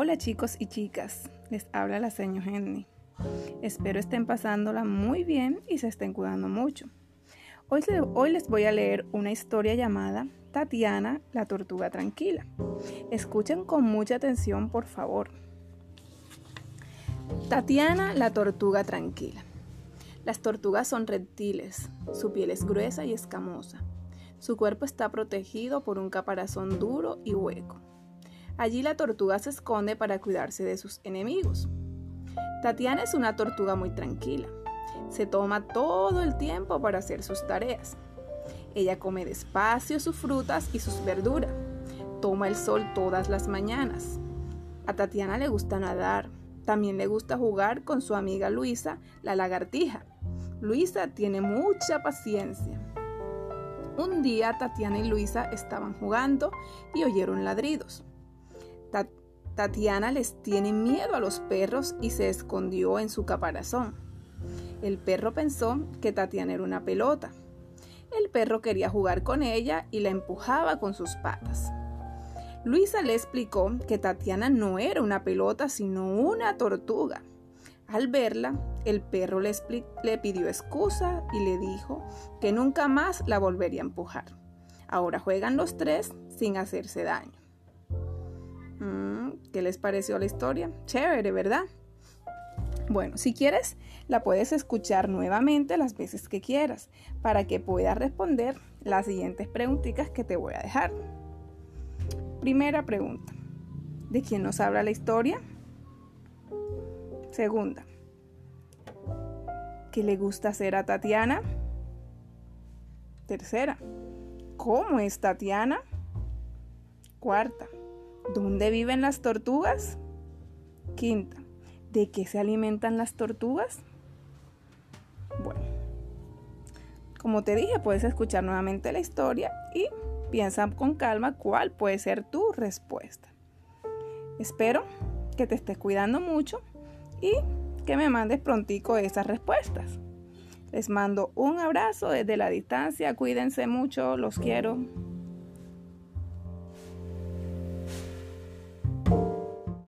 Hola chicos y chicas, les habla la señora Henny. Espero estén pasándola muy bien y se estén cuidando mucho. Hoy les voy a leer una historia llamada Tatiana, la tortuga tranquila. Escuchen con mucha atención, por favor. Tatiana, la tortuga tranquila. Las tortugas son reptiles, su piel es gruesa y escamosa. Su cuerpo está protegido por un caparazón duro y hueco. Allí la tortuga se esconde para cuidarse de sus enemigos. Tatiana es una tortuga muy tranquila. Se toma todo el tiempo para hacer sus tareas. Ella come despacio sus frutas y sus verduras. Toma el sol todas las mañanas. A Tatiana le gusta nadar. También le gusta jugar con su amiga Luisa, la lagartija. Luisa tiene mucha paciencia. Un día Tatiana y Luisa estaban jugando y oyeron ladridos. Tatiana les tiene miedo a los perros y se escondió en su caparazón. El perro pensó que Tatiana era una pelota. El perro quería jugar con ella y la empujaba con sus patas. Luisa le explicó que Tatiana no era una pelota, sino una tortuga. Al verla, el perro le, pidió excusa y le dijo que nunca más la volvería a empujar. Ahora juegan los tres sin hacerse daño. ¿Qué les pareció la historia? Chévere, ¿verdad? Bueno, si quieres, la puedes escuchar nuevamente las veces que quieras para que puedas responder las siguientes preguntitas que te voy a dejar. Primera pregunta. ¿De quién nos habla la historia? Segunda. ¿Qué le gusta hacer a Tatiana? Tercera. ¿Cómo es Tatiana? Cuarta. ¿Dónde viven las tortugas? Quinta, ¿de qué se alimentan las tortugas? Bueno, como te dije, puedes escuchar nuevamente la historia y piensa con calma cuál puede ser tu respuesta. Espero que te estés cuidando mucho y que me mandes prontico esas respuestas. Les mando un abrazo desde la distancia, cuídense mucho, los quiero.